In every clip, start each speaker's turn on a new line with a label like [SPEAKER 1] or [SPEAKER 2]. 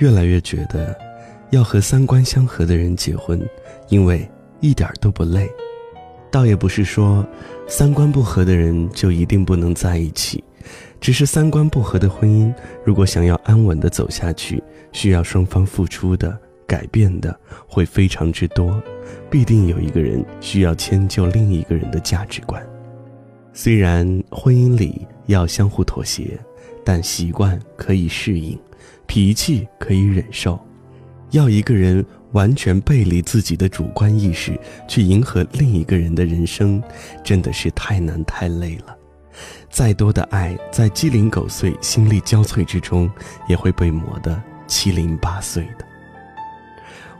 [SPEAKER 1] 越来越觉得，要和三观相合的人结婚，因为一点都不累。倒也不是说，三观不合的人就一定不能在一起，只是三观不合的婚姻，如果想要安稳的走下去，需要双方付出的、改变的会非常之多，必定有一个人需要迁就另一个人的价值观。虽然婚姻里要相互妥协，但习惯可以适应，脾气可以忍受，要一个人。完全背离自己的主观意识去迎合另一个人的人生，真的是太难太累了。再多的爱，在鸡零狗碎、心力交瘁之中，也会被磨得七零八碎的。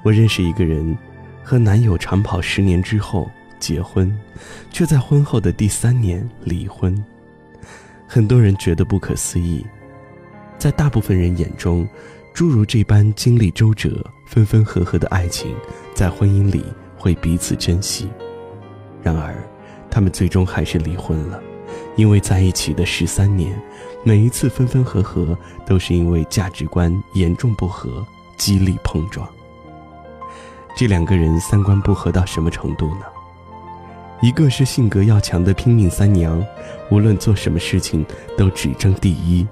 [SPEAKER 1] 我认识一个人，和男友长跑十年之后结婚，却在婚后的第三年离婚。很多人觉得不可思议，在大部分人眼中。诸如这般经历周折、分分合合的爱情，在婚姻里会彼此珍惜。然而，他们最终还是离婚了，因为在一起的十三年，每一次分分合合都是因为价值观严重不合，激烈碰撞。这两个人三观不合到什么程度呢？一个是性格要强的拼命三娘，无论做什么事情都只争第一。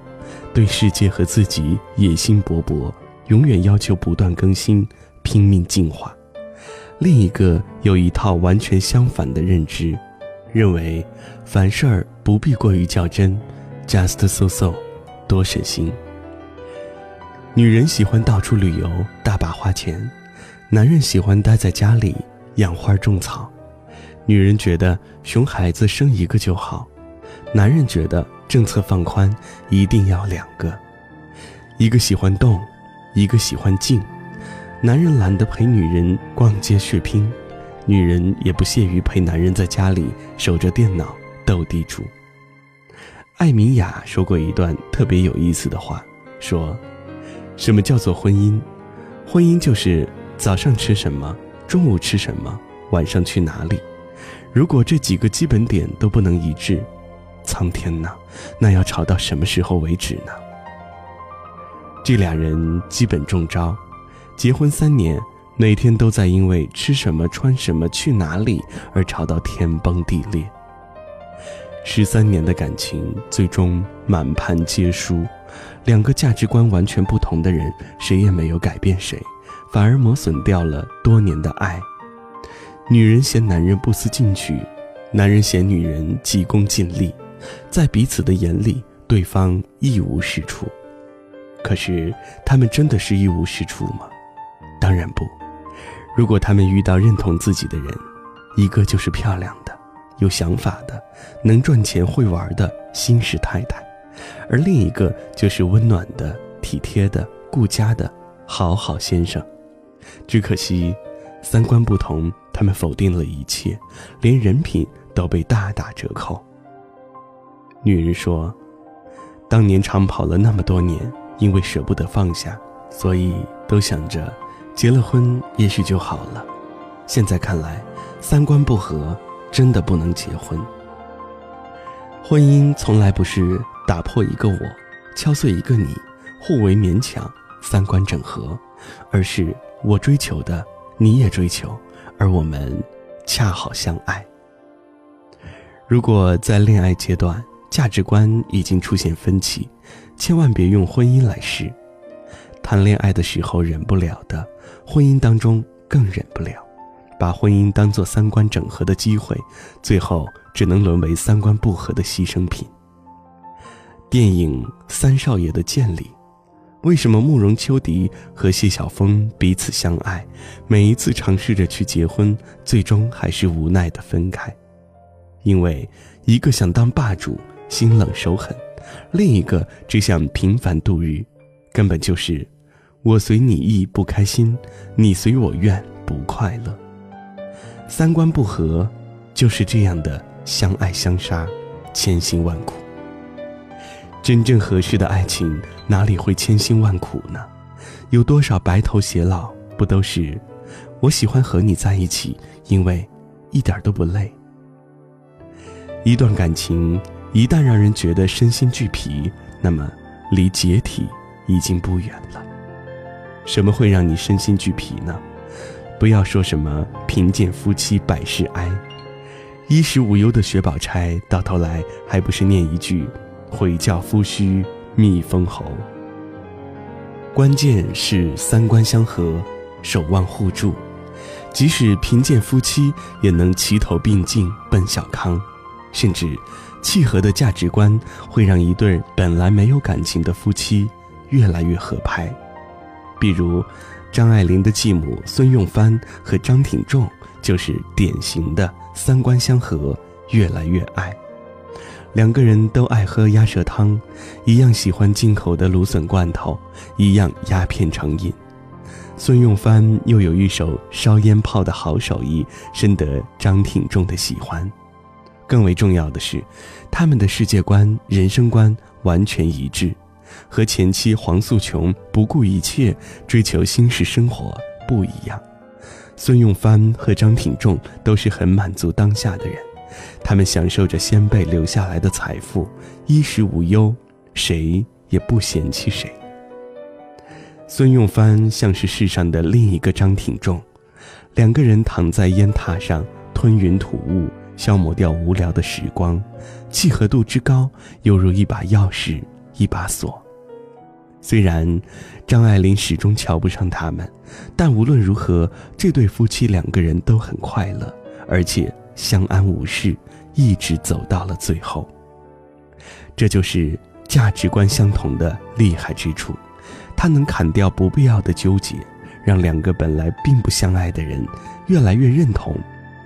[SPEAKER 1] 对世界和自己野心勃勃，永远要求不断更新，拼命进化。另一个有一套完全相反的认知，认为凡事儿不必过于较真，just so so，多省心。女人喜欢到处旅游，大把花钱；男人喜欢待在家里养花种草。女人觉得熊孩子生一个就好，男人觉得。政策放宽，一定要两个，一个喜欢动，一个喜欢静。男人懒得陪女人逛街血拼，女人也不屑于陪男人在家里守着电脑斗地主。艾米亚说过一段特别有意思的话，说：“什么叫做婚姻？婚姻就是早上吃什么，中午吃什么，晚上去哪里。如果这几个基本点都不能一致。”苍天呐，那要吵到什么时候为止呢？这俩人基本中招，结婚三年，每天都在因为吃什么、穿什么、去哪里而吵到天崩地裂。十三年的感情最终满盘皆输，两个价值观完全不同的人，谁也没有改变谁，反而磨损掉了多年的爱。女人嫌男人不思进取，男人嫌女人急功近利。在彼此的眼里，对方一无是处。可是，他们真的是一无是处吗？当然不。如果他们遇到认同自己的人，一个就是漂亮的、有想法的、能赚钱、会玩的新式太太，而另一个就是温暖的、体贴的、顾家的好好先生。只可惜，三观不同，他们否定了一切，连人品都被大打折扣。女人说：“当年长跑了那么多年，因为舍不得放下，所以都想着结了婚也许就好了。现在看来，三观不合，真的不能结婚。婚姻从来不是打破一个我，敲碎一个你，互为勉强，三观整合，而是我追求的，你也追求，而我们恰好相爱。如果在恋爱阶段，价值观已经出现分歧，千万别用婚姻来试。谈恋爱的时候忍不了的，婚姻当中更忍不了。把婚姻当做三观整合的机会，最后只能沦为三观不合的牺牲品。电影《三少爷的剑》里》，为什么慕容秋迪和谢晓峰彼此相爱，每一次尝试着去结婚，最终还是无奈的分开？因为一个想当霸主。心冷手狠，另一个只想平凡度日，根本就是我随你意不开心，你随我愿不快乐。三观不合，就是这样的相爱相杀，千辛万苦。真正合适的爱情哪里会千辛万苦呢？有多少白头偕老，不都是我喜欢和你在一起，因为一点都不累。一段感情。一旦让人觉得身心俱疲，那么离解体已经不远了。什么会让你身心俱疲呢？不要说什么贫贱夫妻百事哀，衣食无忧的薛宝钗，到头来还不是念一句“悔教夫婿觅封侯”。关键是三观相合，守望互助，即使贫贱夫妻也能齐头并进奔小康，甚至契合的价值观会让一对本来没有感情的夫妻越来越合拍。比如。张爱玲的继母孙用帆和张挺仲就是典型的三观相合，越来越爱。两个人都爱喝鸭舌汤，一样喜欢进口的芦笋罐头，一样鸦片成瘾。孙用帆又有一手烧烟炮的好手艺，深得张挺仲的喜欢。更为重要的是，他们的世界观、人生观完全一致。和前妻黄素琼不顾一切追求新式生活不一样，孙用帆和张挺仲都是很满足当下的人，他们享受着先辈留下来的财富，衣食无忧，谁也不嫌弃谁。孙用帆像是世上的另一个张挺仲，两个人躺在烟榻上吞云吐雾，消磨掉无聊的时光，契合度之高，犹如一把钥匙。一把锁。虽然张爱玲始终瞧不上他们，但无论如何，这对夫妻两个人都很快乐，而且相安无事，一直走到了最后。这就是价值观相同的厉害之处，它能砍掉不必要的纠结，让两个本来并不相爱的人越来越认同，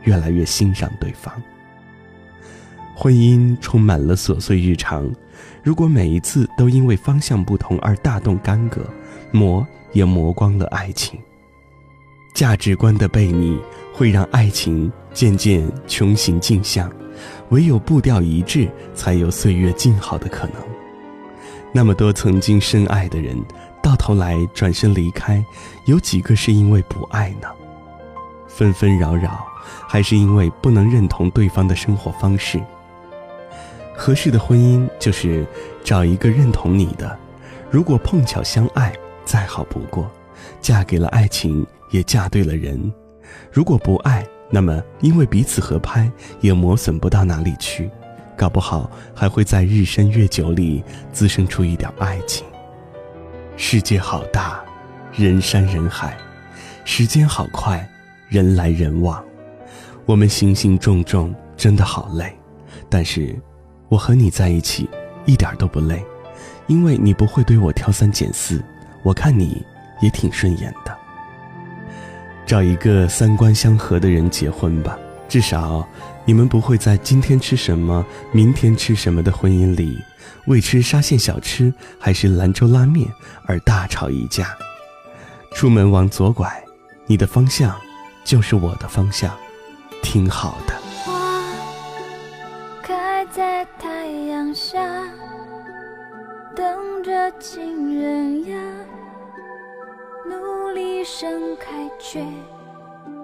[SPEAKER 1] 越来越欣赏对方。婚姻充满了琐碎日常。如果每一次都因为方向不同而大动干戈，磨也磨光了爱情。价值观的背逆会让爱情渐渐穷行径向，唯有步调一致，才有岁月静好的可能。那么多曾经深爱的人，到头来转身离开，有几个是因为不爱呢？纷纷扰扰，还是因为不能认同对方的生活方式？合适的婚姻就是找一个认同你的，如果碰巧相爱，再好不过，嫁给了爱情，也嫁对了人；如果不爱，那么因为彼此合拍，也磨损不到哪里去，搞不好还会在日深月久里滋生出一点爱情。世界好大，人山人海，时间好快，人来人往，我们行行重重，真的好累，但是。我和你在一起，一点都不累，因为你不会对我挑三拣四，我看你也挺顺眼的。找一个三观相合的人结婚吧，至少你们不会在今天吃什么、明天吃什么的婚姻里，为吃沙县小吃还是兰州拉面而大吵一架。出门往左拐，你的方向就是我的方向，挺好的。
[SPEAKER 2] 花开在太阳下等着情人呀，努力盛开却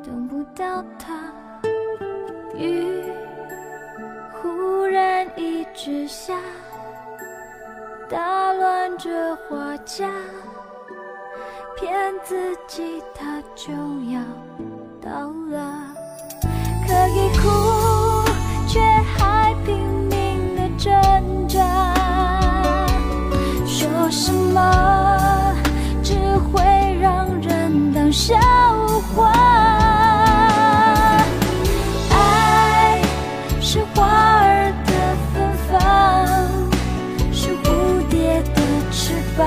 [SPEAKER 2] 等不到他。雨忽然一直下，打乱这花架，骗自己他就要到了，可以哭却还拼命的。挣扎，说什么只会让人当笑话。爱是花儿的芬芳，是蝴蝶的翅膀，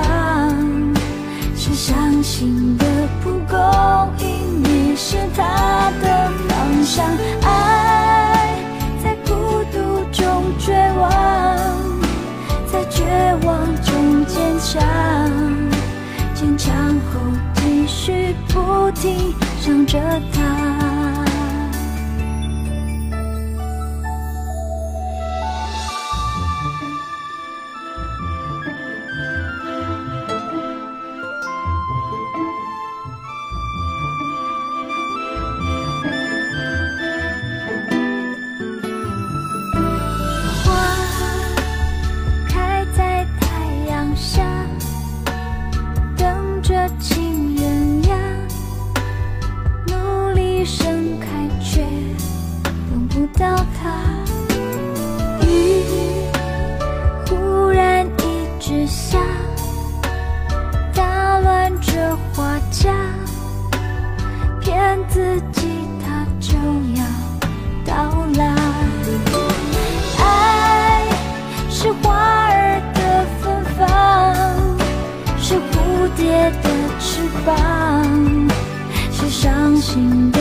[SPEAKER 2] 是伤心的蒲公英，迷失它的方向。续不停想着他。乱着花嫁，骗自己，他就要到啦。爱是花儿的芬芳，是蝴蝶的翅膀，是伤心。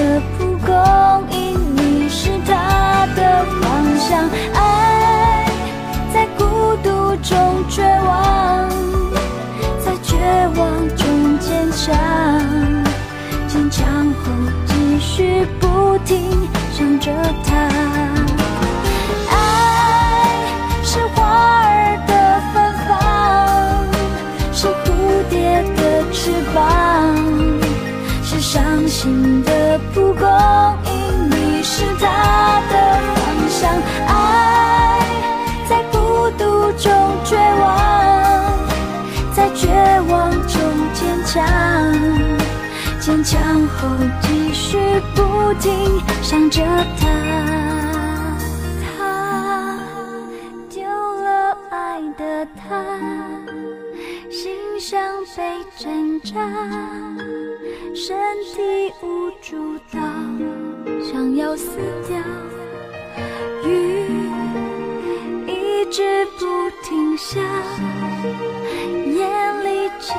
[SPEAKER 2] 是蝴蝶的翅膀，是伤心的蒲公英，你是它的方向。爱在孤独中绝望，在绝望中坚强，坚强后继续不停想着它。他丢了爱的他，像被挣扎，身体无助到想要死掉，雨一直不停下，眼里却